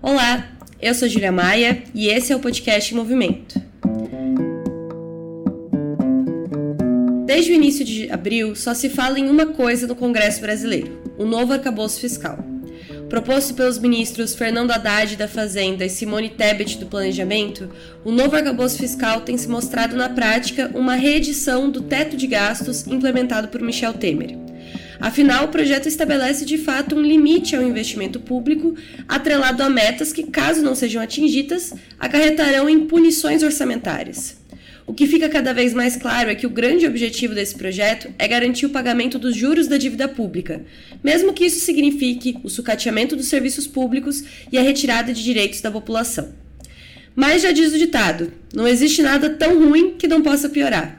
Olá, eu sou Julia Maia e esse é o podcast Movimento. Desde o início de abril, só se fala em uma coisa no Congresso brasileiro: o novo arcabouço fiscal. Proposto pelos ministros Fernando Haddad da Fazenda e Simone Tebet do Planejamento, o novo arcabouço fiscal tem se mostrado na prática uma reedição do teto de gastos implementado por Michel Temer. Afinal, o projeto estabelece de fato um limite ao investimento público, atrelado a metas que, caso não sejam atingidas, acarretarão em punições orçamentárias. O que fica cada vez mais claro é que o grande objetivo desse projeto é garantir o pagamento dos juros da dívida pública, mesmo que isso signifique o sucateamento dos serviços públicos e a retirada de direitos da população. Mas já diz o ditado: não existe nada tão ruim que não possa piorar.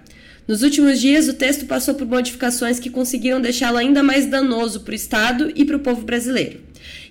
Nos últimos dias, o texto passou por modificações que conseguiram deixá-lo ainda mais danoso para o Estado e para o povo brasileiro.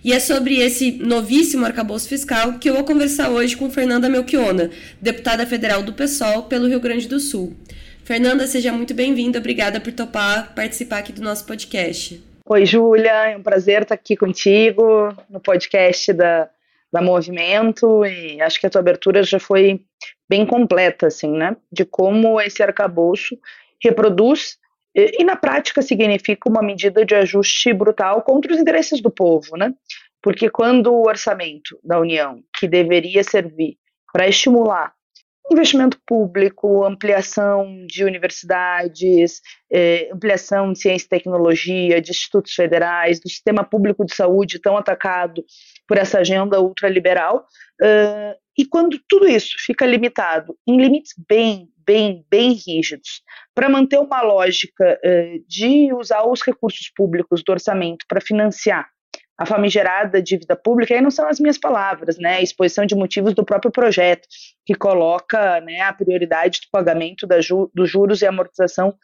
E é sobre esse novíssimo arcabouço fiscal que eu vou conversar hoje com Fernanda Melchiona, deputada federal do PSOL pelo Rio Grande do Sul. Fernanda, seja muito bem-vinda. Obrigada por topar participar aqui do nosso podcast. Oi, Júlia. É um prazer estar aqui contigo no podcast da, da Movimento. E acho que a tua abertura já foi bem completa, assim, né? De como esse arcabouço reproduz e, e, na prática significa uma medida de ajuste brutal contra os interesses do povo, né? Porque quando o orçamento da União, que deveria servir para estimular investimento público, ampliação de universidades, eh, ampliação de ciência e tecnologia, de institutos federais, do sistema público de saúde tão atacado por essa agenda ultraliberal, uh, e quando tudo isso fica limitado em limites bem, bem, bem rígidos, para manter uma lógica uh, de usar os recursos públicos do orçamento para financiar a famigerada dívida pública, aí não são as minhas palavras, né? A exposição de motivos do próprio projeto, que coloca né, a prioridade do pagamento da ju dos juros e amortização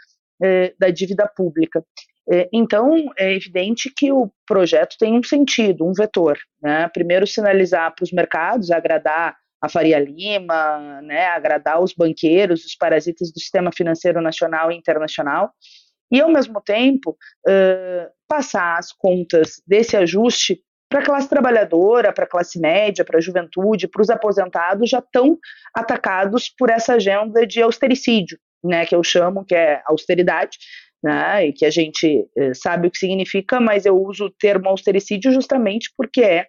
eh, da dívida pública. Eh, então, é evidente que o projeto tem um sentido, um vetor. Né? Primeiro, sinalizar para os mercados, agradar a Faria Lima, né, agradar os banqueiros, os parasitas do sistema financeiro nacional e internacional, e, ao mesmo tempo, uh, passar as contas desse ajuste para a classe trabalhadora, para a classe média, para a juventude, para os aposentados já tão atacados por essa agenda de austericídio, né, que eu chamo, que é austeridade, né, e que a gente uh, sabe o que significa, mas eu uso o termo austericídio justamente porque é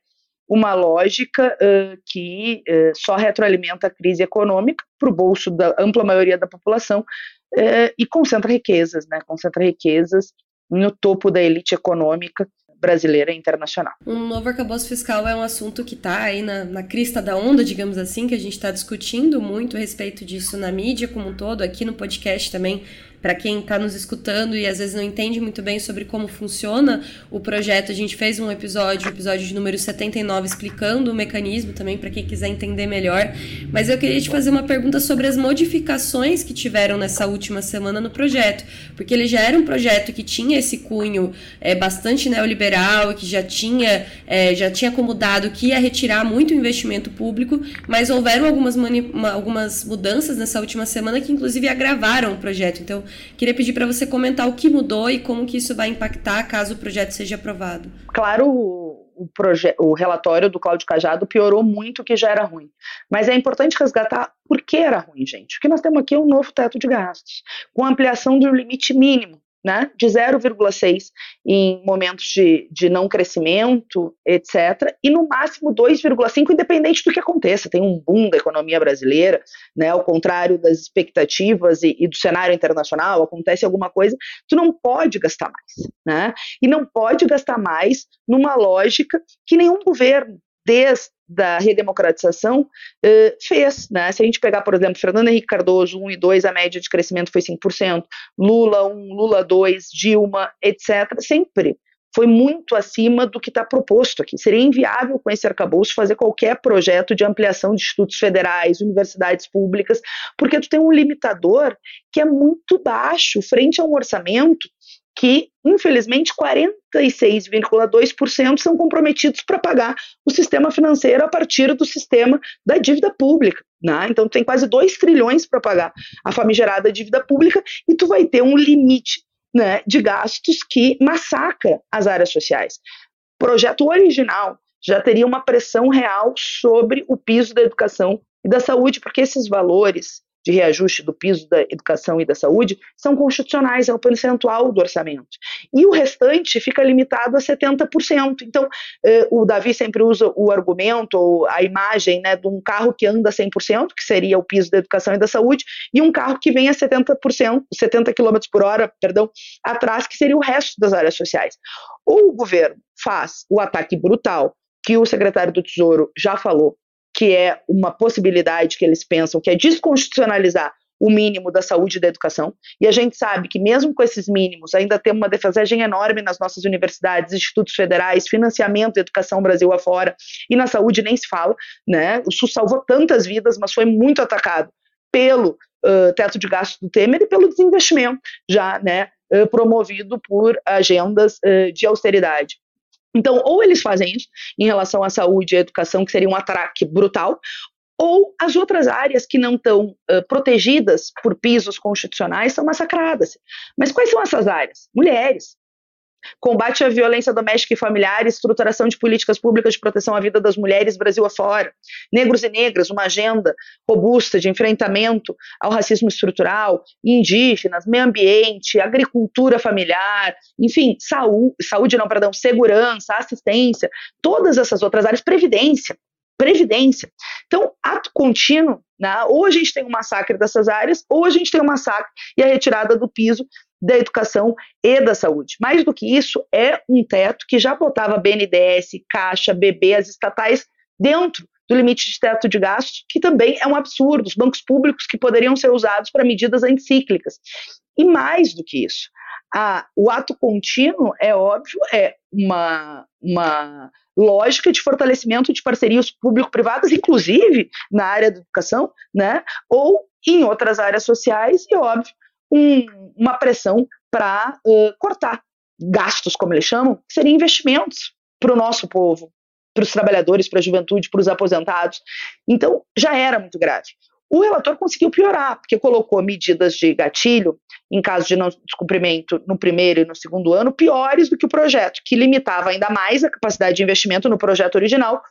uma lógica uh, que uh, só retroalimenta a crise econômica para o bolso da ampla maioria da população uh, e concentra riquezas, né? Concentra riquezas no topo da elite econômica brasileira e internacional. Um novo arcabouço fiscal é um assunto que está aí na, na, crista da onda, digamos assim, que a gente está discutindo muito a respeito disso na mídia como um todo, aqui no podcast também para quem está nos escutando e às vezes não entende muito bem sobre como funciona o projeto, a gente fez um episódio, episódio de número 79, explicando o mecanismo também para quem quiser entender melhor. Mas eu queria te fazer uma pergunta sobre as modificações que tiveram nessa última semana no projeto, porque ele já era um projeto que tinha esse cunho é, bastante neoliberal, que já tinha, é, já tinha acomodado que ia retirar muito investimento público, mas houveram algumas, algumas mudanças nessa última semana que inclusive agravaram o projeto. Então, Queria pedir para você comentar o que mudou e como que isso vai impactar caso o projeto seja aprovado. Claro, o, o relatório do Cláudio Cajado piorou muito o que já era ruim. Mas é importante resgatar por que era ruim, gente. O que nós temos aqui é um novo teto de gastos, com ampliação do limite mínimo né, de 0,6 em momentos de, de não crescimento, etc., e no máximo 2,5, independente do que aconteça. Tem um boom da economia brasileira, né, ao contrário das expectativas e, e do cenário internacional, acontece alguma coisa, tu não pode gastar mais. Né, e não pode gastar mais numa lógica que nenhum governo, desde da redemocratização uh, fez, né? Se a gente pegar, por exemplo, Fernando Henrique Cardoso, 1 e 2, a média de crescimento foi 5%, Lula 1, Lula 2, Dilma, etc., sempre foi muito acima do que está proposto aqui. Seria inviável com esse arcabouço fazer qualquer projeto de ampliação de institutos federais, universidades públicas, porque tu tem um limitador que é muito baixo frente a um orçamento que, infelizmente, 46,2% são comprometidos para pagar o sistema financeiro a partir do sistema da dívida pública. Né? Então, tem quase 2 trilhões para pagar a famigerada dívida pública e tu vai ter um limite né, de gastos que massacra as áreas sociais. O projeto original já teria uma pressão real sobre o piso da educação e da saúde, porque esses valores de reajuste do piso da educação e da saúde são constitucionais, é o percentual do orçamento. E o restante fica limitado a 70%. Então, eh, o Davi sempre usa o argumento ou a imagem né, de um carro que anda 100%, que seria o piso da educação e da saúde, e um carro que vem a 70%, 70 km por hora, perdão, atrás, que seria o resto das áreas sociais. Ou o governo faz o ataque brutal que o secretário do Tesouro já falou, que é uma possibilidade que eles pensam, que é desconstitucionalizar o mínimo da saúde e da educação. E a gente sabe que, mesmo com esses mínimos, ainda temos uma defasagem enorme nas nossas universidades, institutos federais, financiamento da educação Brasil afora, e na saúde nem se fala. Né? O SUS salvou tantas vidas, mas foi muito atacado pelo uh, teto de gastos do Temer e pelo desinvestimento, já né, uh, promovido por agendas uh, de austeridade. Então, ou eles fazem isso em relação à saúde e à educação, que seria um atraque brutal, ou as outras áreas que não estão uh, protegidas por pisos constitucionais são massacradas. Mas quais são essas áreas? Mulheres, combate à violência doméstica e familiar, estruturação de políticas públicas de proteção à vida das mulheres Brasil afora, negros e negras, uma agenda robusta de enfrentamento ao racismo estrutural, indígenas, meio ambiente, agricultura familiar, enfim, saúde, saúde não, perdão, segurança, assistência, todas essas outras áreas, previdência, previdência. Então, ato contínuo, né, ou a gente tem um massacre dessas áreas, ou a gente tem um massacre e a retirada do piso da educação e da saúde. Mais do que isso, é um teto que já botava BNDES, Caixa, BB, as estatais dentro do limite de teto de gastos, que também é um absurdo, os bancos públicos que poderiam ser usados para medidas anticíclicas. E mais do que isso, a, o ato contínuo, é óbvio, é uma, uma lógica de fortalecimento de parcerias público-privadas, inclusive na área da educação, né, ou em outras áreas sociais, e óbvio, um, uma pressão para uh, cortar gastos, como eles chamam, que seriam investimentos para o nosso povo, para os trabalhadores, para a juventude, para os aposentados. Então, já era muito grave. O relator conseguiu piorar, porque colocou medidas de gatilho, em caso de não descumprimento no primeiro e no segundo ano, piores do que o projeto, que limitava ainda mais a capacidade de investimento no projeto original.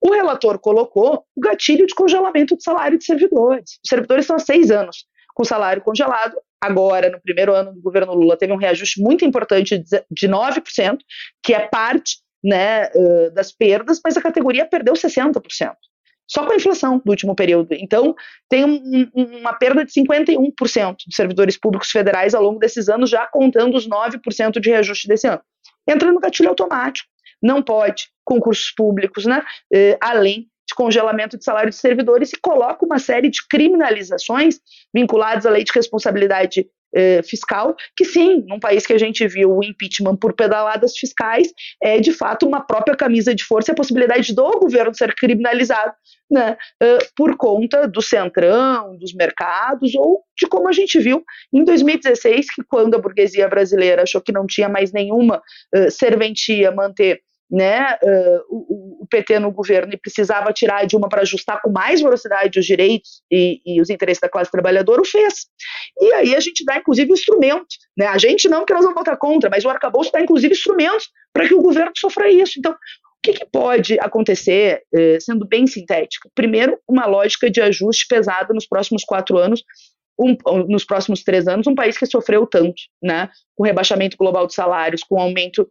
O relator colocou o gatilho de congelamento do salário de servidores. Os servidores estão há seis anos com salário congelado, agora, no primeiro ano do governo Lula, teve um reajuste muito importante de 9%, que é parte né, das perdas, mas a categoria perdeu 60%. Só com a inflação do último período. Então, tem um, uma perda de 51% de servidores públicos federais ao longo desses anos, já contando os 9% de reajuste desse ano. Entra no gatilho automático. Não pode concursos públicos, né, além de congelamento de salário de servidores e coloca uma série de criminalizações vinculadas à lei de responsabilidade eh, fiscal, que sim, num país que a gente viu o impeachment por pedaladas fiscais, é de fato uma própria camisa de força e a possibilidade do governo ser criminalizado né, uh, por conta do centrão, dos mercados, ou de como a gente viu em 2016, que quando a burguesia brasileira achou que não tinha mais nenhuma uh, serventia manter né, uh, o, o, PT no governo e precisava tirar a Dilma para ajustar com mais velocidade os direitos e, e, os interesses da classe trabalhadora, o fez. E aí a gente dá, inclusive, instrumentos. Né? A gente não, que nós vamos votar contra, mas o arcabouço dá, inclusive, instrumentos para que o governo sofra isso. Então, o que, que pode acontecer, sendo bem sintético? Primeiro, uma lógica de ajuste pesada nos próximos quatro anos, um, nos próximos três anos, um país que sofreu tanto, né, com rebaixamento global de salários, com aumento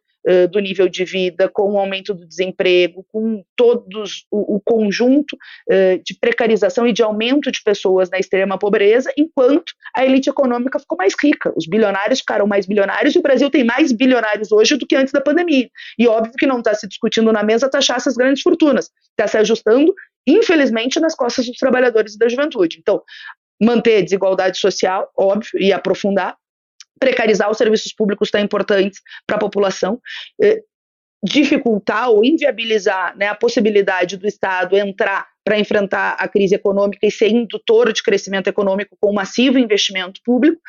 do nível de vida, com o aumento do desemprego, com todos o, o conjunto uh, de precarização e de aumento de pessoas na extrema pobreza, enquanto a elite econômica ficou mais rica, os bilionários ficaram mais bilionários e o Brasil tem mais bilionários hoje do que antes da pandemia. E óbvio que não está se discutindo na mesa taxar essas grandes fortunas, está se ajustando infelizmente, nas costas dos trabalhadores e da juventude. Então, manter desigualdade social, óbvio, e aprofundar, precarizar os serviços públicos tão importantes para a população, eh, dificultar ou inviabilizar né, a possibilidade do Estado entrar para enfrentar a crise econômica e ser indutor de crescimento econômico com massivo investimento público,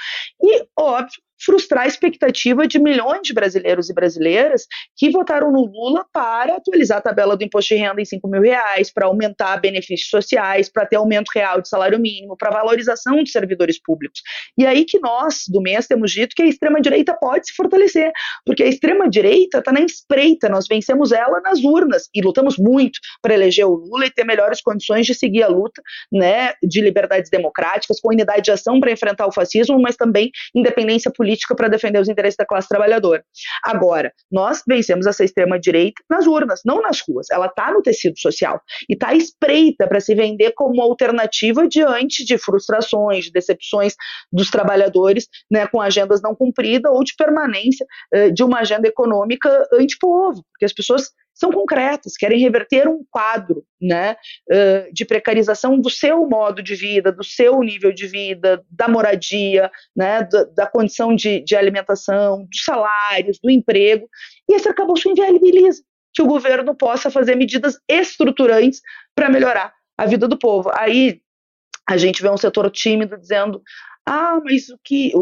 e, óbvio, frustrar a expectativa de milhões de brasileiros e brasileiras que votaram no Lula para atualizar a tabela do imposto de renda em 5 mil reais, para aumentar benefícios sociais, para ter aumento real de salário mínimo, para valorização de servidores públicos. E aí que nós, do MES, temos dito que a extrema-direita pode se fortalecer, porque a extrema-direita está na espreita, nós vencemos ela nas urnas e lutamos muito para eleger o Lula e ter melhores condições de seguir a luta né, de liberdades democráticas, com unidade de ação para enfrentar o fascismo, mas também independência política para defender os interesses da classe trabalhadora. Agora, nós vencemos essa extrema-direita nas urnas, não nas ruas. Ela está no tecido social e está espreita para se vender como alternativa diante de frustrações, de decepções dos trabalhadores né, com agendas não cumpridas ou de permanência uh, de uma agenda econômica antipovo, porque as pessoas são concretas, querem reverter um quadro né, de precarização do seu modo de vida, do seu nível de vida, da moradia, né, da, da condição de, de, alimentação, dos salários, do emprego, e esse arcabouço inviabiliza que o governo possa fazer medidas estruturantes para melhorar a vida do povo. Aí a gente vê um setor tímido dizendo: ah, mas o que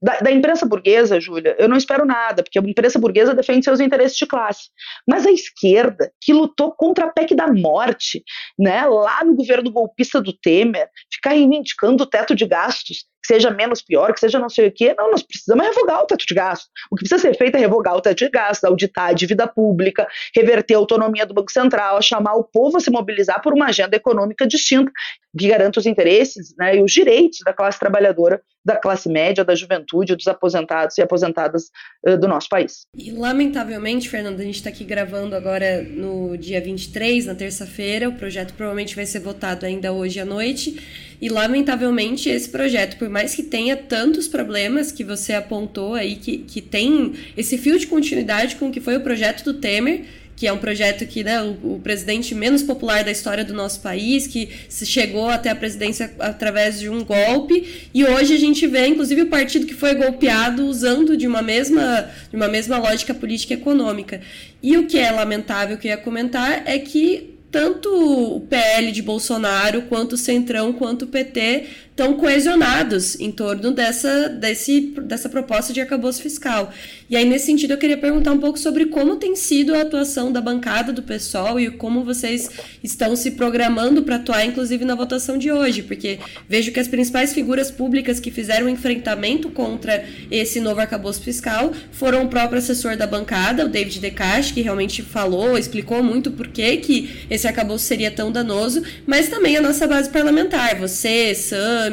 da, da, imprensa burguesa, Júlia, eu não espero nada, porque a imprensa burguesa defende seus interesses de classe. Mas a esquerda, que lutou contra a PEC da morte, né, lá no governo golpista do Temer, ficar reivindicando o teto de gastos, que seja menos pior, que seja não sei o quê. Não, nós precisamos revogar o teto de gastos. O que precisa ser feito é revogar o teto de gastos, auditar a dívida pública, reverter a autonomia do Banco Central, chamar o povo a se mobilizar por uma agenda econômica distinta, que garanta os interesses né, e os direitos da classe trabalhadora, da classe média, da juventude, dos aposentados e aposentadas uh, do nosso país. E, lamentavelmente, Fernanda, a gente está aqui gravando agora no dia 23, na terça-feira. O projeto provavelmente vai ser votado ainda hoje à noite. E lamentavelmente esse projeto, por mais que tenha tantos problemas que você apontou aí, que, que tem esse fio de continuidade com o que foi o projeto do Temer, que é um projeto que, né, o, o, presidente menos popular da história do nosso país, que chegou até a presidência através de um golpe, e hoje a gente vê, inclusive, o partido que foi golpeado usando de uma mesma, de uma mesma lógica política e econômica. E o que é lamentável que eu ia comentar é que tanto o PL de Bolsonaro, quanto o Centrão, quanto o PT estão coesionados em torno dessa, desse, dessa proposta de arcabouço fiscal. E aí, nesse sentido, eu queria perguntar um pouco sobre como tem sido a atuação da bancada do PSOL e como vocês estão se programando para atuar, inclusive, na votação de hoje, porque vejo que as principais figuras públicas que fizeram enfrentamento contra esse novo arcabouço fiscal foram o próprio assessor da bancada, o David Decache, que realmente falou, explicou muito por que, que esse arcabouço seria tão danoso, mas também a nossa base parlamentar, você, Sam,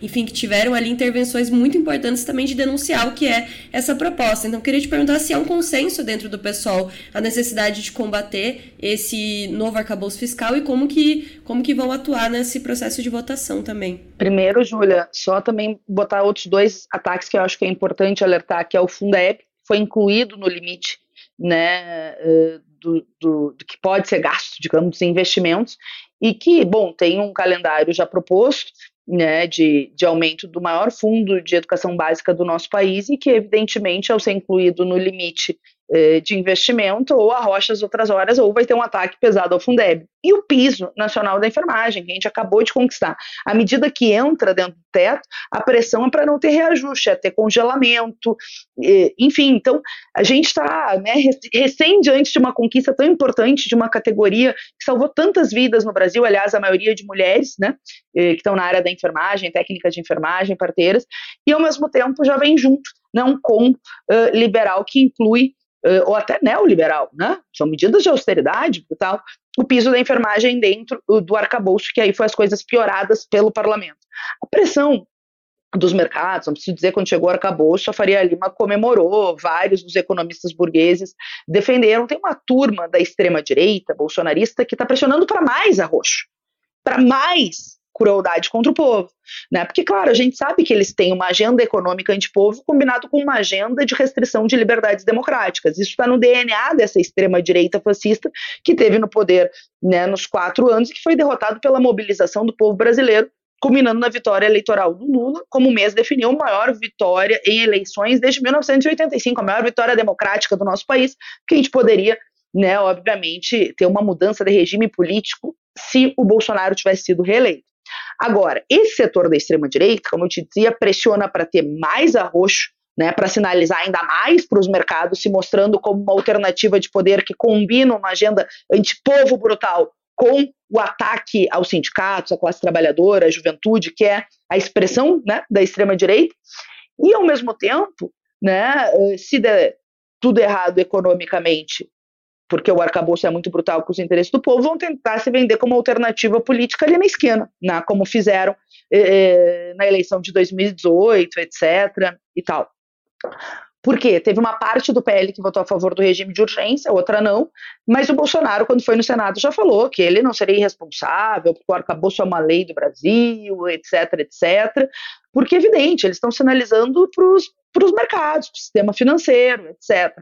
enfim, que tiveram ali intervenções muito importantes também de denunciar o que é essa proposta. Então, queria te perguntar se há um consenso dentro do pessoal a necessidade de combater esse novo arcabouço fiscal e como que, como que vão atuar nesse processo de votação também. Primeiro, Júlia, só também botar outros dois ataques que eu acho que é importante alertar, que é o Fundeb, foi incluído no limite né, eh, do, do, do, que pode ser gasto, digamos, dos investimentos, e que, bom, tem um calendário já proposto, né, de, de aumento do maior fundo de educação básica do nosso país e que, evidentemente, ao ser incluído no limite de investimento, ou arrocha as outras horas, ou vai ter um ataque pesado ao Fundeb. E o piso nacional da enfermagem, que a gente acabou de conquistar. À medida que entra dentro do teto, a pressão é para não ter reajuste, é ter congelamento, enfim. Então, a gente está né, recém diante de uma conquista tão importante de uma categoria que salvou tantas vidas no Brasil, aliás, a maioria de mulheres, né, que estão na área da enfermagem, técnicas de enfermagem, parteiras, e ao mesmo tempo já vem junto né, um com uh, liberal que inclui ou até neoliberal, né? São medidas de austeridade e tal. O piso da enfermagem dentro do arcabouço, que aí foi as coisas pioradas pelo parlamento. A pressão dos mercados, não preciso dizer quando chegou o arcabouço, a Faria Lima comemorou, vários dos economistas burgueses defenderam, tem uma turma da extrema-direita, bolsonarista, que está pressionando para mais arroxo, para mais crueldade contra o povo. Né? Porque, claro, a gente sabe que eles têm uma agenda econômica antipovo combinado com uma agenda de restrição de liberdades democráticas. Isso está no DNA dessa extrema-direita fascista que teve no poder né, nos quatro anos e que foi derrotado pela mobilização do povo brasileiro culminando na vitória eleitoral do Lula, como o mês definiu, maior vitória em eleições desde 1985, a maior vitória democrática do nosso país, que a gente poderia, né, obviamente, ter uma mudança de regime político se o Bolsonaro tivesse sido reeleito. Agora, esse setor da extrema-direita, como eu te dizia, pressiona para ter mais arroxo né, para sinalizar ainda mais para os mercados, se mostrando como uma alternativa de poder que combina uma agenda antipovo brutal com o ataque aos sindicatos, à classe trabalhadora, à juventude, que é a expressão né, da extrema-direita, e, ao mesmo tempo, né, eh, se der tudo errado economicamente, porque o arcabouço é muito brutal com os interesses do povo, vão tentar se vender como alternativa política ali na esquina, né, como fizeram eh, na eleição de 2018, etc. e tal. Por quê? Teve uma parte do PL que votou a favor do regime de urgência, outra não, mas o Bolsonaro, quando foi no Senado, já falou que ele não seria irresponsável, porque o arcabouço é uma lei do Brasil, etc, etc, porque é evidente, eles estão sinalizando para os mercados, para o sistema financeiro, etc.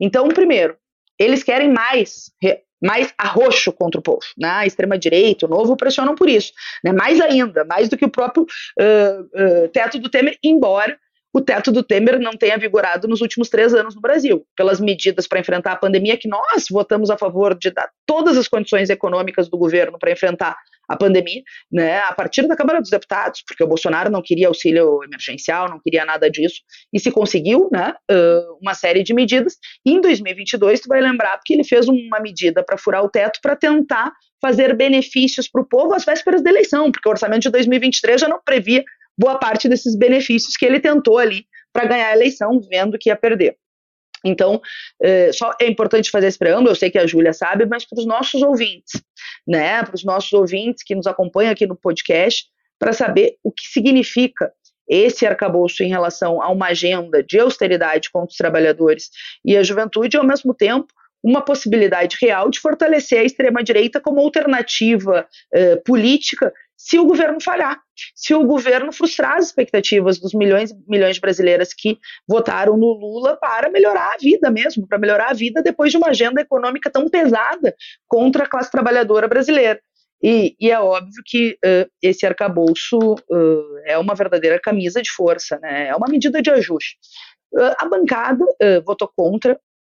Então, primeiro, eles querem mais mais arroxo contra o povo. Né? A extrema-direita, o novo, pressionam por isso. Né? Mais ainda, mais do que o próprio uh, uh, teto do Temer, embora o teto do Temer não tenha vigorado nos últimos três anos no Brasil, pelas medidas para enfrentar a pandemia que nós votamos a favor de dar todas as condições econômicas do governo para enfrentar a pandemia, né, a partir da Câmara dos Deputados, porque o Bolsonaro não queria auxílio emergencial, não queria nada disso, e se conseguiu, né, uma série de medidas. E em 2022, tu vai lembrar que ele fez uma medida para furar o teto para tentar fazer benefícios para o povo às vésperas da eleição, porque o orçamento de 2023 já não previa boa parte desses benefícios que ele tentou ali para ganhar a eleição, vendo que ia perder. Então, é, só é importante fazer esse preâmbulo, eu sei que a Júlia sabe, mas para os nossos ouvintes, né, para os nossos ouvintes que nos acompanham aqui no podcast, para saber o que significa esse arcabouço em relação a uma agenda de austeridade contra os trabalhadores e a juventude, e ao mesmo tempo uma possibilidade real de fortalecer a extrema-direita como alternativa eh, política se o governo falhar, se o governo frustrar as expectativas dos milhões milhões de brasileiras que votaram no Lula para melhorar a vida mesmo, para melhorar a vida depois de uma agenda econômica tão pesada contra a classe trabalhadora brasileira. E, e é óbvio que uh, esse arcabouço uh, é uma verdadeira camisa de força, né? é uma medida de ajuste. Uh, a bancada votou contra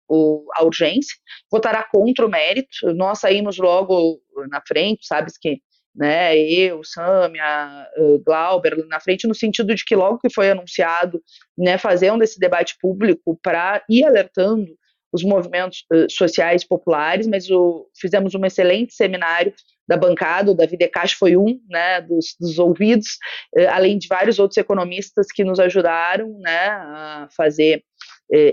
o, a urgência, votará contra o mérito. Nós saímos logo na frente, sabes que né, eu, Samia, Glauber na frente, no sentido de que logo que foi anunciado, né, fazendo esse debate público para ir alertando os movimentos uh, sociais populares, mas o, fizemos um excelente seminário da bancada, o Davi Decache foi um né, dos, dos ouvidos, uh, além de vários outros economistas que nos ajudaram né, a fazer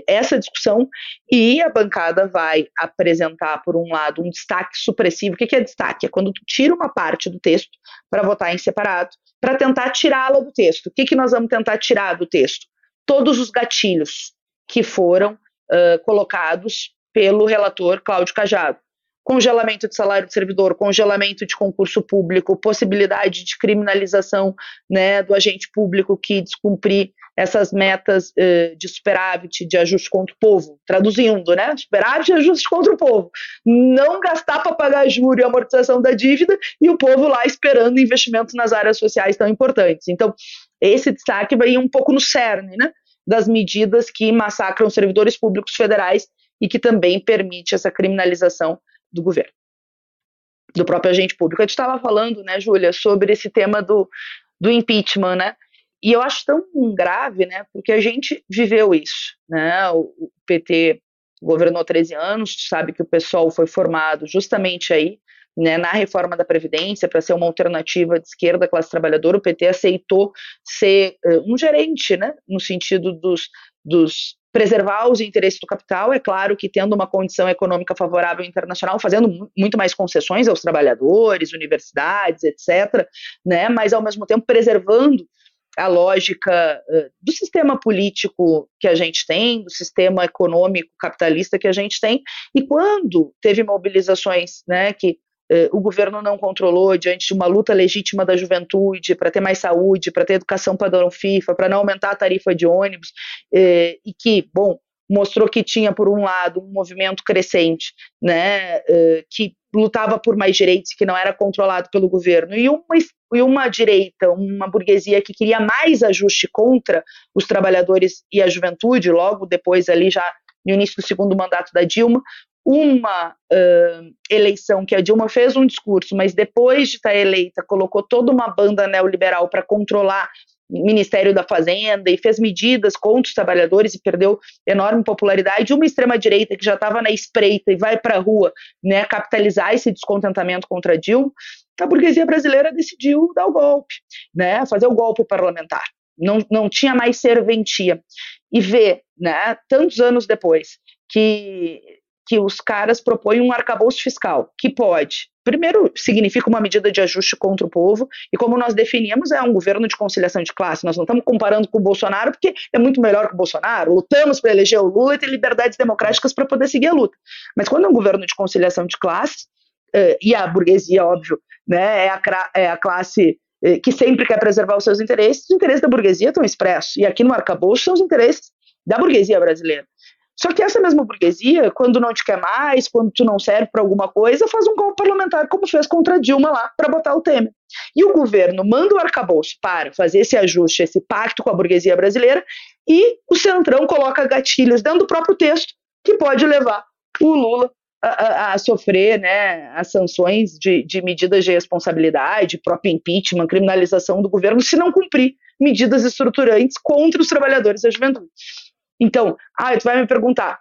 essa discussão e a bancada vai apresentar, por um lado, um destaque supressivo. O que é destaque? É quando tu tira uma parte do texto para votar em separado, para tentar tirá-la do texto. O que, que nós vamos tentar tirar do texto? Todos os gatilhos que foram uh, colocados pelo relator Cláudio Cajado congelamento de salário de servidor, congelamento de concurso público, possibilidade de criminalização né, do agente público que descumprir essas metas uh, de superávit, de ajuste contra o povo, traduzindo, né? Superávit e ajuste contra o povo. Não gastar para pagar juros e amortização da dívida e o povo lá esperando investimentos nas áreas sociais tão importantes. Então, esse destaque vai ir um pouco no cerne, né? Das medidas que massacram servidores públicos federais e que também permite essa criminalização do governo, do próprio agente público. A gente estava falando, né, Júlia, sobre esse tema do, do impeachment, né? E eu acho tão grave, né? Porque a gente viveu isso, né? O, o PT governou 13 anos, sabe que o pessoal foi formado justamente aí, né, na reforma da Previdência, para ser uma alternativa de esquerda classe trabalhadora, o PT aceitou ser uh, um gerente, né, no sentido dos, dos preservar os interesses do capital, é claro que tendo uma condição econômica favorável internacional, fazendo muito mais concessões aos trabalhadores, universidades, etc., né, mas ao mesmo tempo preservando a lógica do sistema político que a gente tem, do sistema econômico capitalista que a gente tem, e quando teve mobilizações né, que o governo não controlou diante de uma luta legítima da juventude para ter mais saúde, para ter educação padrão FIFA, para não aumentar a tarifa de ônibus, uh, e que, bom, mostrou que tinha, por um lado, um movimento crescente, né, que lutava por mais direitos, que não era controlado pelo governo, e uma, e uma direita, uma burguesia que queria mais ajuste contra os trabalhadores e a juventude, logo depois ali já no início do segundo mandato da Dilma, uma uh, eleição que a Dilma fez um discurso, mas depois de estar eleita colocou toda uma banda neoliberal para controlar Ministério da Fazenda e fez medidas contra os trabalhadores e perdeu enorme popularidade. Uma extrema-direita que já estava na espreita e vai para a rua né, capitalizar esse descontentamento contra Dilma, a burguesia brasileira decidiu dar o golpe, né, fazer o golpe parlamentar. Não, não tinha mais serventia. E ver, né, tantos anos depois, que que os caras propõem um arcabouço fiscal, que pode, primeiro, significa uma medida de ajuste contra o povo, e como nós definimos, é um governo de conciliação de classe. Nós não estamos comparando com o Bolsonaro, porque é muito melhor que o Bolsonaro, lutamos para eleger o Lula e ter liberdades democráticas para poder seguir a luta. Mas quando é um governo de conciliação de classes, eh, e a burguesia, óbvio, né, é, a, é a classe eh, que sempre quer preservar os seus interesses, os interesses da burguesia estão expressos, e aqui no arcabouço são os interesses da burguesia brasileira. Só que essa mesma burguesia, quando não te quer mais, quando tu não serve para alguma coisa, faz um golpe parlamentar, como fez contra Dilma lá, para botar o Temer. E o governo manda o arcabouço para fazer esse ajuste, esse pacto com a burguesia brasileira, e o Centrão coloca gatilhos dentro do próprio texto que pode levar o Lula a, a, a sofrer né, as sanções de, de medidas de responsabilidade, próprio impeachment, criminalização do governo, se não cumprir medidas estruturantes contra os trabalhadores da juventude. Então, ah, tu vai me perguntar,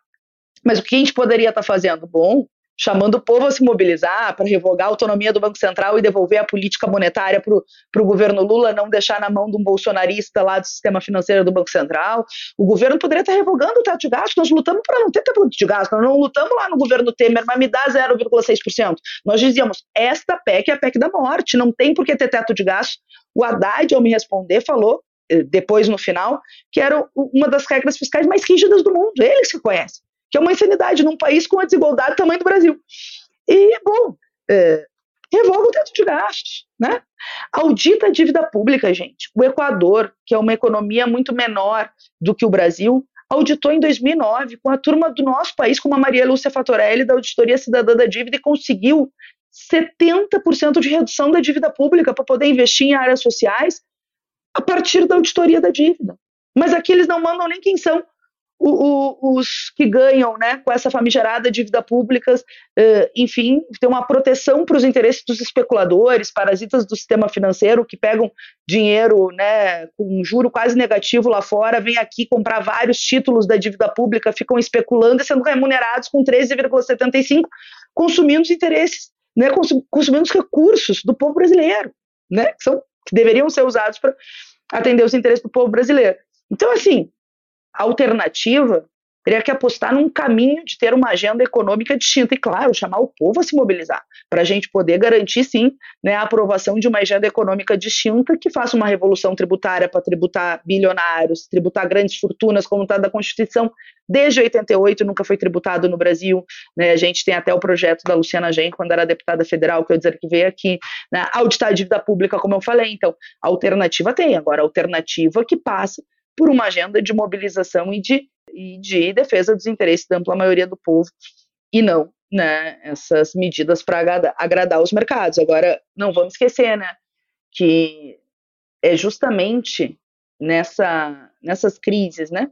mas o que a gente poderia estar tá fazendo? Bom, chamando o povo a se mobilizar para revogar a autonomia do Banco Central e devolver a política monetária para o governo Lula, não deixar na mão de um bolsonarista lá do sistema financeiro do Banco Central. O governo poderia estar tá revogando o teto de gasto. Nós lutamos para não ter teto de gasto, nós não lutamos lá no governo Temer, mas me dá 0,6%. Nós dizíamos, esta PEC é a PEC da morte, não tem por que ter teto de gasto. O Haddad, ao me responder, falou depois no final, que era uma das regras fiscais mais rígidas do mundo, eles que conhecem, que é uma insanidade num país com a desigualdade do tamanho do Brasil. E, bom, é, revoga o teto de gastos, né? Audita a dívida pública, gente. O Equador, que é uma economia muito menor do que o Brasil, auditou em 2009 com a turma do nosso país, com a Maria Lúcia Fatorelli, da Auditoria Cidadã da Dívida, e conseguiu 70% de redução da dívida pública para poder investir em áreas sociais a partir da auditoria da dívida. Mas aqui eles não mandam nem quem são o, o, os que ganham né, com essa famigerada dívida pública, uh, enfim, tem uma proteção para os interesses dos especuladores, parasitas do sistema financeiro que pegam dinheiro né, com um juro quase negativo lá fora, vêm aqui comprar vários títulos da dívida pública, ficam especulando e sendo remunerados com 13,75, consumindo os interesses, né, consumindo os recursos do povo brasileiro, né, que são que deveriam ser usados para atender os interesses do povo brasileiro. Então, assim, a alternativa teria que apostar num caminho de ter uma agenda econômica distinta e, claro, chamar o povo a se mobilizar, para a gente poder garantir, sim, né, a aprovação de uma agenda econômica distinta que faça uma revolução tributária para tributar bilionários, tributar grandes fortunas, como está da Constituição. Desde 88 nunca foi tributado no Brasil. Né, a gente tem até o projeto da Luciana Genro, quando era deputada federal, que eu dizer que veio aqui, né, auditar a dívida pública, como eu falei. Então, a alternativa tem. Agora, a alternativa que passa por uma agenda de mobilização e de, e de defesa dos interesses da ampla maioria do povo, e não né, essas medidas para agradar, os mercados. Agora, não vamos esquecer né, que é justamente nessa, nessas crises, né?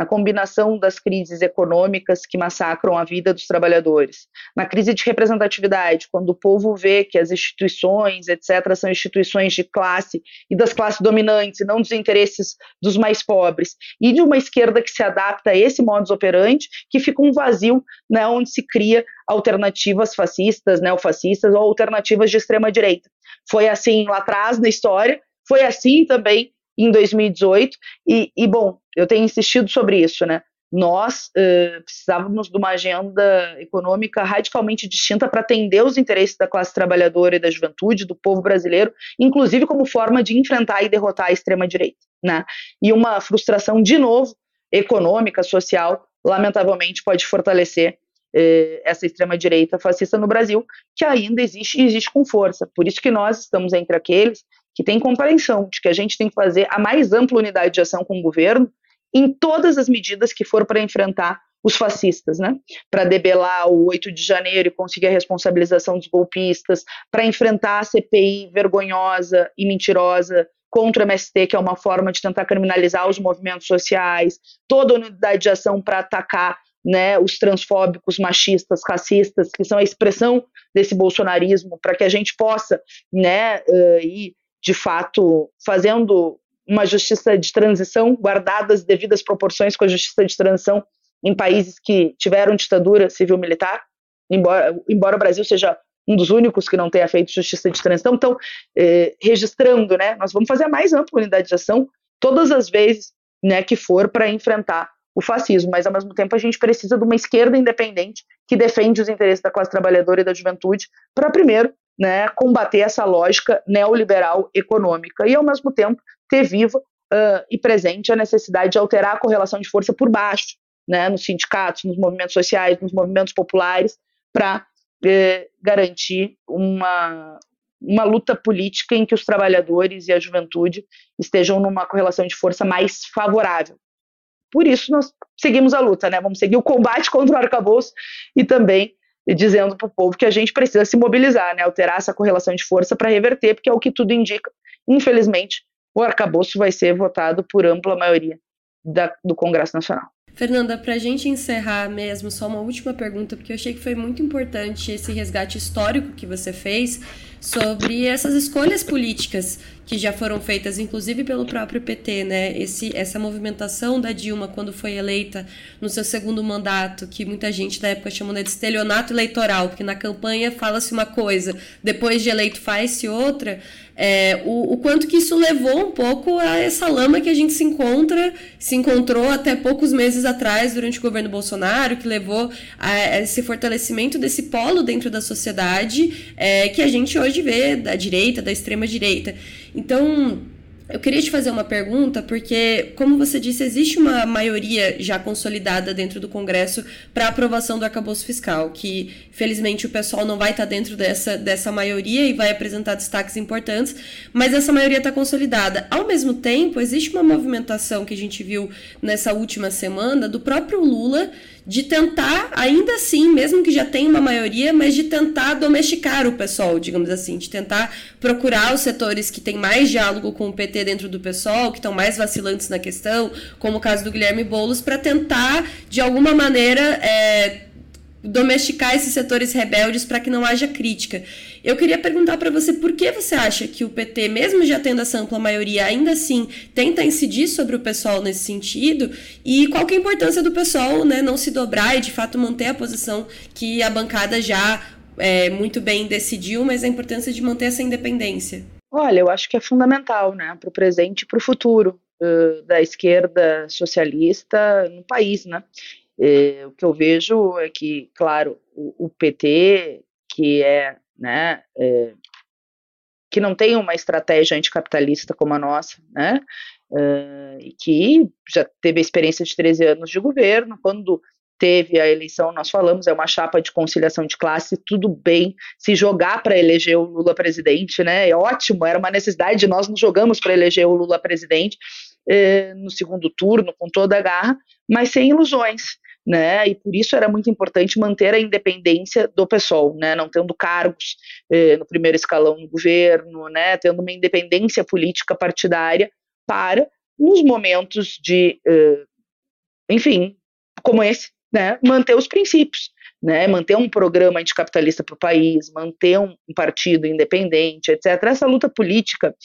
na combinação das crises econômicas que massacram a vida dos trabalhadores, na crise de representatividade, quando o povo vê que as instituições, etc., são instituições de classe e das classes dominantes, e não dos interesses dos mais pobres, e de uma esquerda que se adapta a esse modus operandi, que fica um vazio né, onde se cria alternativas fascistas, neofascistas ou alternativas de extrema direita. Foi assim lá atrás na história, foi assim também em 2018. E, e bom, eu tenho insistido sobre isso, né? Nós uh, precisávamos de uma agenda econômica radicalmente distinta para atender os interesses da classe trabalhadora e da juventude, do povo brasileiro, inclusive como forma de enfrentar e derrotar a extrema-direita. Né? E uma frustração, de novo, econômica, social, lamentavelmente pode fortalecer eh, essa extrema-direita fascista no Brasil, que ainda existe e existe com força. Por isso que nós estamos entre aqueles que têm compreensão de que a gente tem que fazer a mais ampla unidade de ação com o governo em todas as medidas que for para enfrentar os fascistas, né? Para debelar o 8 de janeiro e conseguir a responsabilização dos golpistas, para enfrentar a CPI vergonhosa e mentirosa contra o MST, que é uma forma de tentar criminalizar os movimentos sociais, toda unidade de ação para atacar né, os transfóbicos, machistas, racistas, que são a expressão desse bolsonarismo, para que a gente possa né, uh, ir, de fato, fazendo uma justiça de transição, guardadas devidas proporções com a justiça de transição em países que tiveram ditadura civil-militar, embora, embora o Brasil seja um dos únicos que não tenha feito justiça de transição. Então, eh, registrando, né, nós vamos fazer a mais ampla unidade de ação todas as vezes né, que for para enfrentar o fascismo, mas ao mesmo tempo a gente precisa de uma esquerda independente que defende os interesses da classe trabalhadora e da juventude para primeiro né, combater essa lógica neoliberal econômica e ao mesmo tempo ter viva uh, e presente a necessidade de alterar a correlação de força por baixo, né, nos sindicatos, nos movimentos sociais, nos movimentos populares, para eh, garantir uma, uma luta política em que os trabalhadores e a juventude estejam numa correlação de força mais favorável. Por isso, nós seguimos a luta, né? Vamos seguir o combate contra o arcabouço e também dizendo para o povo que a gente precisa se mobilizar, né? Alterar essa correlação de força para reverter, porque é o que tudo indica. Infelizmente, o arcabouço vai ser votado por ampla maioria da, do Congresso Nacional. Fernanda, para a gente encerrar mesmo, só uma última pergunta, porque eu achei que foi muito importante esse resgate histórico que você fez sobre essas escolhas políticas que já foram feitas, inclusive pelo próprio PT, né? Esse, essa movimentação da Dilma quando foi eleita no seu segundo mandato, que muita gente da época chamou de estelionato eleitoral, porque na campanha fala-se uma coisa, depois de eleito faz-se outra. É, o, o, quanto que isso levou um pouco a essa lama que a gente se encontra, se encontrou até poucos meses atrás durante o governo Bolsonaro, que levou a esse fortalecimento desse polo dentro da sociedade é, que a gente hoje vê da direita, da extrema direita. Então, eu queria te fazer uma pergunta, porque, como você disse, existe uma maioria já consolidada dentro do Congresso para aprovação do arcabouço fiscal, que felizmente o pessoal não vai estar tá dentro dessa, dessa maioria e vai apresentar destaques importantes, mas essa maioria está consolidada. Ao mesmo tempo, existe uma movimentação que a gente viu nessa última semana do próprio Lula de tentar, ainda assim, mesmo que já tenha uma maioria, mas de tentar domesticar o pessoal, digamos assim, de tentar procurar os setores que têm mais diálogo com o PT dentro do pessoal, que estão mais vacilantes na questão, como o caso do Guilherme Boulos, para tentar, de alguma maneira, é, domesticar esses setores rebeldes para que não haja crítica. Eu queria perguntar para você por que você acha que o PT, mesmo já tendo essa ampla maioria, ainda assim tenta incidir sobre o pessoal nesse sentido e qual que é a importância do pessoal né, não se dobrar e de fato manter a posição que a bancada já é, muito bem decidiu, mas a importância de manter essa independência. Olha, eu acho que é fundamental né, para o presente e para o futuro uh, da esquerda socialista no país, né? É, o que eu vejo é que, claro, o, o PT, que é, né, é, que não tem uma estratégia anticapitalista como a nossa, né, é, que já teve a experiência de 13 anos de governo, quando teve a eleição, nós falamos, é uma chapa de conciliação de classe, tudo bem se jogar para eleger o Lula presidente, né? É ótimo, era uma necessidade, nós nos jogamos para eleger o Lula presidente eh, no segundo turno, com toda a garra, mas sem ilusões né? E por isso era muito importante manter a independência do PSOL, né? Não tendo cargos eh, no primeiro escalão no governo, né? Tendo uma independência política partidária para nos momentos de, eh, enfim, como esse, né? Manter os princípios. Né, manter um programa anticapitalista para o país, manter um partido independente, etc. Essa luta política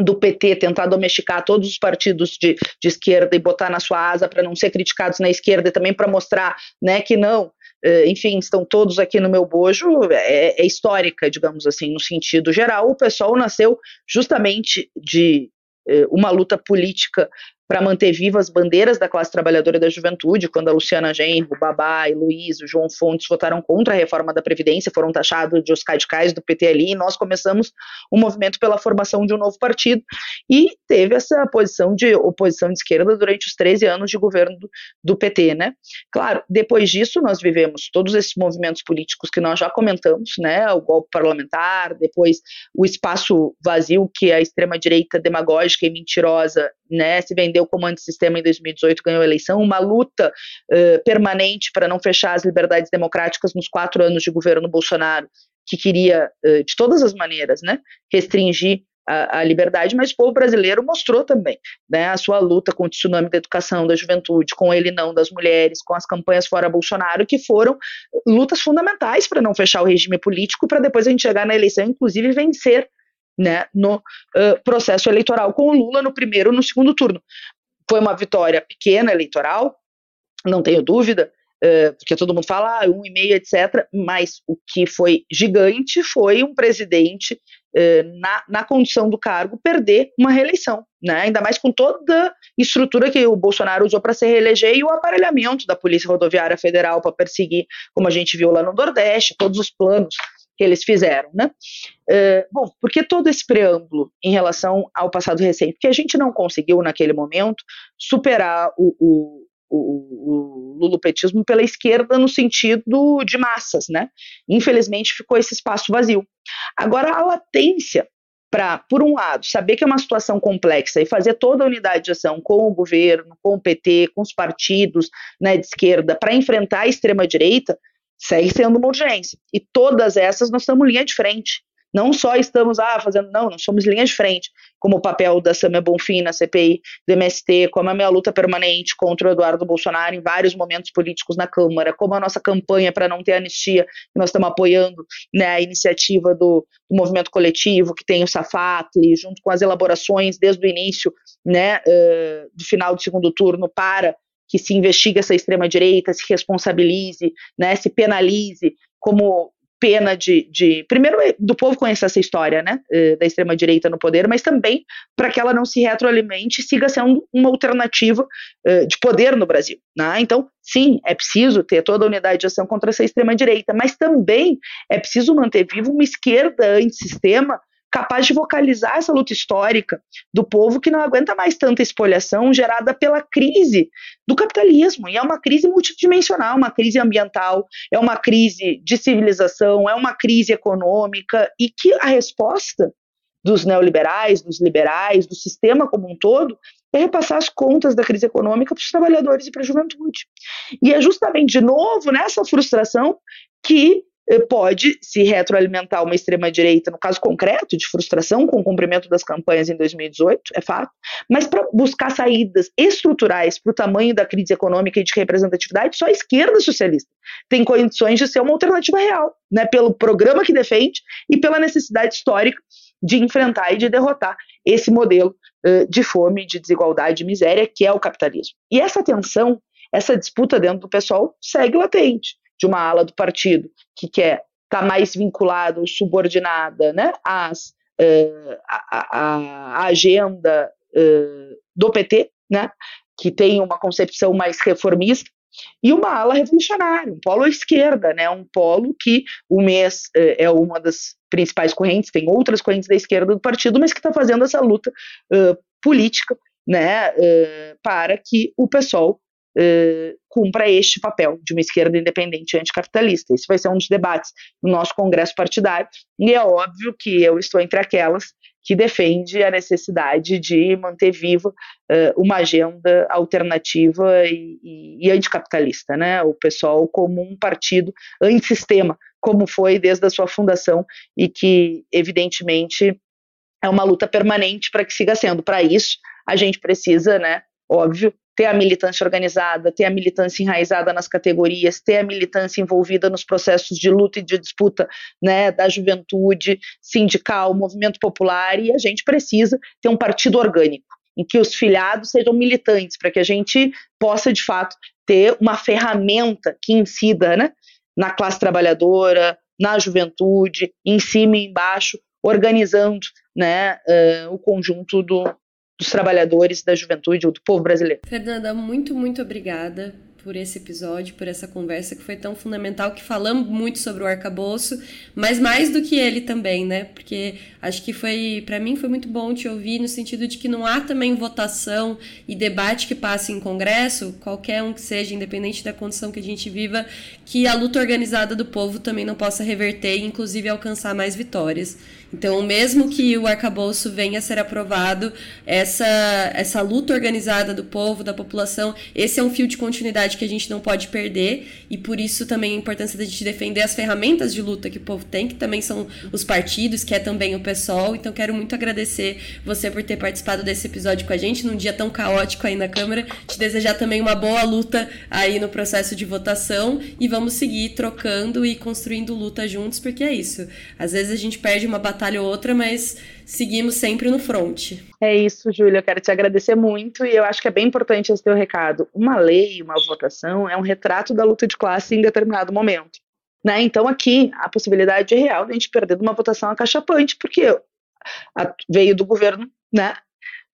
do PT tentar domesticar todos os partidos de, de esquerda e botar na sua asa para não ser criticados na esquerda e também para mostrar né, que não, eh, enfim, estão todos aqui no meu bojo, é, é, histórica, digamos assim, no sentido geral. O pessoal nasceu justamente de eh, uma luta política para manter vivas as bandeiras da classe trabalhadora e da juventude, quando a Luciana Genro, o Babá e Luiz, o João Fontes votaram contra a reforma da Previdência, foram taxados de os radicais do PT ali, e nós começamos um movimento pela formação de um novo partido, e teve essa posição de oposição de esquerda durante os 13 anos de governo do, do PT, né? Claro, depois disso nós vivemos todos esses movimentos políticos que nós já comentamos, né? O golpe parlamentar, depois o espaço vazio que a extrema-direita demagógica e mentirosa né, se vendeu como antissistema em 2018, ganhou a eleição, uma luta uh, permanente para não fechar as liberdades democráticas nos quatro anos de governo Bolsonaro, que queria, uh, de todas as maneiras, né, restringir a, a, liberdade, mas o povo brasileiro mostrou também né, a sua luta com o tsunami da educação, da juventude, com ele não das mulheres, com as campanhas fora Bolsonaro, que foram lutas fundamentais para não fechar o regime político, para depois a gente chegar na eleição, inclusive vencer né, no uh, processo eleitoral, com o Lula no primeiro no segundo turno. Foi uma vitória pequena eleitoral, não tenho dúvida, uh, porque todo mundo fala ah, um e meio, etc. Mas o que foi gigante foi um presidente uh, na, na condição do cargo perder uma reeleição, né? Ainda mais com toda a estrutura que o Bolsonaro usou para se reeleger e o aparelhamento da Polícia Rodoviária Federal para perseguir, como a gente viu lá no Nordeste, todos os planos que eles fizeram, né? Uh, bom, por que todo esse preâmbulo em relação ao passado recente? Porque a gente não conseguiu, naquele momento, superar o, o, o, o lulopetismo pela esquerda no sentido de massas, né? Infelizmente ficou esse espaço vazio. Agora, a latência para, por um lado, saber que é uma situação complexa e fazer toda a unidade de ação com o governo, com o PT, com os partidos né, de esquerda para enfrentar a extrema-direita, segue sendo uma urgência. E todas essas nós estamos linha de frente. Não só estamos ah, fazendo, não, nós somos linha de frente, como o papel da Samia Bonfim na CPI do MST, como a minha luta permanente contra o Eduardo Bolsonaro em vários momentos políticos na Câmara, como a nossa campanha para não ter anistia, que nós estamos apoiando né, a iniciativa do, do movimento coletivo, que tem o Safatli, junto com as elaborações desde o início, né, uh, do final do segundo turno, para que se investigue essa extrema-direita, se responsabilize, né, se penalize como pena de, de, primeiro do povo conhecer essa história, né, eh, da extrema direita no poder, mas também para que ela não se retroalimente e siga sendo uma alternativa uh, de poder no Brasil, né? Então, sim, é preciso ter toda a unidade de ação contra essa extrema direita, mas também é preciso manter viva uma esquerda antissistema capaz de vocalizar essa luta histórica do povo que não aguenta mais tanta espoliação gerada pela crise do capitalismo. E é uma crise multidimensional, uma crise ambiental, é uma crise de civilização, é uma crise econômica, e que a resposta dos neoliberais, dos liberais, do sistema como um todo, é repassar as contas da crise econômica para os trabalhadores e para a juventude. E é justamente, de novo, nessa frustração que pode se retroalimentar uma extrema-direita, no caso concreto, de frustração com o cumprimento das campanhas em 2018, é fato, mas para buscar saídas estruturais para o tamanho da crise econômica e de representatividade, só a esquerda socialista tem condições de ser uma alternativa real, né, pelo programa que defende e pela necessidade histórica de enfrentar e de derrotar esse modelo uh, de fome, de desigualdade e miséria que é o capitalismo. E essa tensão, essa disputa dentro do pessoal segue latente de uma ala do partido que quer estar tá mais vinculada ou subordinada né, às, uh, a, a, agenda uh, do PT, né, que tem uma concepção mais reformista, e uma ala revolucionária, um polo à esquerda, né, um polo que o MES uh, é uma das principais correntes, tem outras correntes da esquerda do partido, mas que está fazendo essa luta política né, para que o pessoal cumpra este papel de uma esquerda independente anticapitalista. Esse vai ser um dos debates no nosso congresso partidário, e é óbvio que eu estou entre aquelas que defende a necessidade de manter viva uh, uma agenda alternativa e, e, e, anticapitalista, né? O pessoal como um partido antissistema, como foi desde a sua fundação e que, evidentemente, é uma luta permanente para que siga sendo. Para isso, a gente precisa, né, óbvio, ter a militância organizada, ter a militância enraizada nas categorias, ter a militância envolvida nos processos de luta e de disputa né, da juventude, sindical, movimento popular, e a gente precisa ter um partido orgânico, em que os filiados sejam militantes, para que a gente possa, de fato, ter uma ferramenta que incida né, na classe trabalhadora, na juventude, em cima e embaixo, organizando né, uh, o conjunto do, dos trabalhadores, da juventude ou do povo brasileiro. Fernanda, muito, muito obrigada por esse episódio, por essa conversa que foi tão fundamental, que falamos muito sobre o arcabouço, mas mais do que ele também, né? Porque acho que foi, para mim, foi muito bom te ouvir no sentido de que não há também votação e debate que passe em congresso, qualquer um que seja, independente da condição que a gente viva, que a luta organizada do povo também não possa reverter e, inclusive, alcançar mais vitórias. Então, mesmo que o arcabouço venha a ser aprovado, essa, essa luta organizada do povo, da população, esse é um fio de continuidade que a gente não pode perder, e por isso também a importância da gente defender as ferramentas de luta que o povo tem, que também são os partidos, que é também o PSOL. Então, quero muito agradecer você por ter participado desse episódio com a gente, num dia tão caótico aí na Câmara. Te desejar também uma boa luta aí no processo de votação, e vamos seguir trocando e construindo luta juntos, porque é isso. Às vezes a gente perde uma batalha batalha ou outra, mas seguimos sempre no front. É isso, Júlia. Eu quero te agradecer muito e eu acho que é bem importante esse teu recado. Uma lei, uma votação é um retrato da luta de classe em determinado momento. Né? Então, aqui, a possibilidade real de a gente perder de uma votação acachapante, porque veio do governo, né?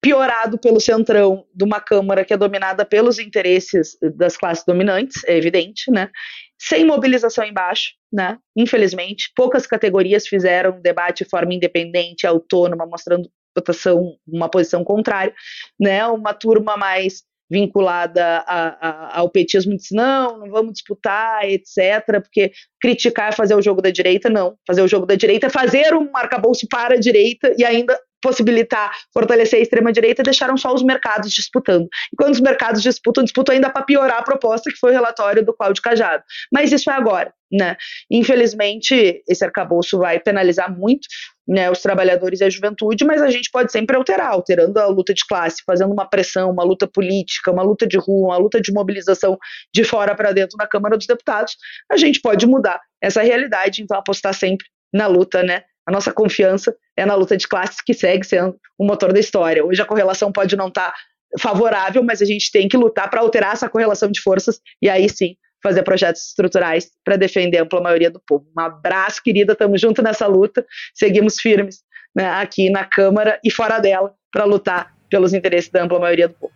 piorado pelo centrão de uma Câmara que é dominada pelos interesses das classes dominantes, é evidente, né? sem mobilização embaixo, né? Infelizmente, poucas categorias fizeram debate de forma independente, autônoma, mostrando votação, uma posição contrária, né? Uma turma mais vinculada a, a, ao petismo disse não, não vamos disputar, etc. Porque criticar é fazer o jogo da direita, não. Fazer o jogo da direita é fazer um arcabouço para a direita e ainda possibilitar fortalecer a extrema-direita, deixaram só os mercados disputando. E quando os mercados disputam, disputam ainda para piorar a proposta, que foi o relatório do Cláudio Cajado. Mas isso é agora. Né? Infelizmente, esse arcabouço vai penalizar muito né, os trabalhadores e a juventude, mas a gente pode sempre alterar, alterando a luta de classe, fazendo uma pressão, uma luta política, uma luta de rua, uma luta de mobilização de fora para dentro na Câmara dos Deputados. A gente pode mudar essa realidade, então apostar sempre na luta, né, a nossa confiança é na luta de classes que segue sendo o motor da história. Hoje a correlação pode não estar tá favorável, mas a gente tem que lutar para alterar essa correlação de forças e aí sim fazer projetos estruturais para defender a ampla maioria do povo. Um abraço, querida, estamos juntos nessa luta, seguimos firmes né, aqui na Câmara e fora dela para lutar pelos interesses da ampla maioria do povo.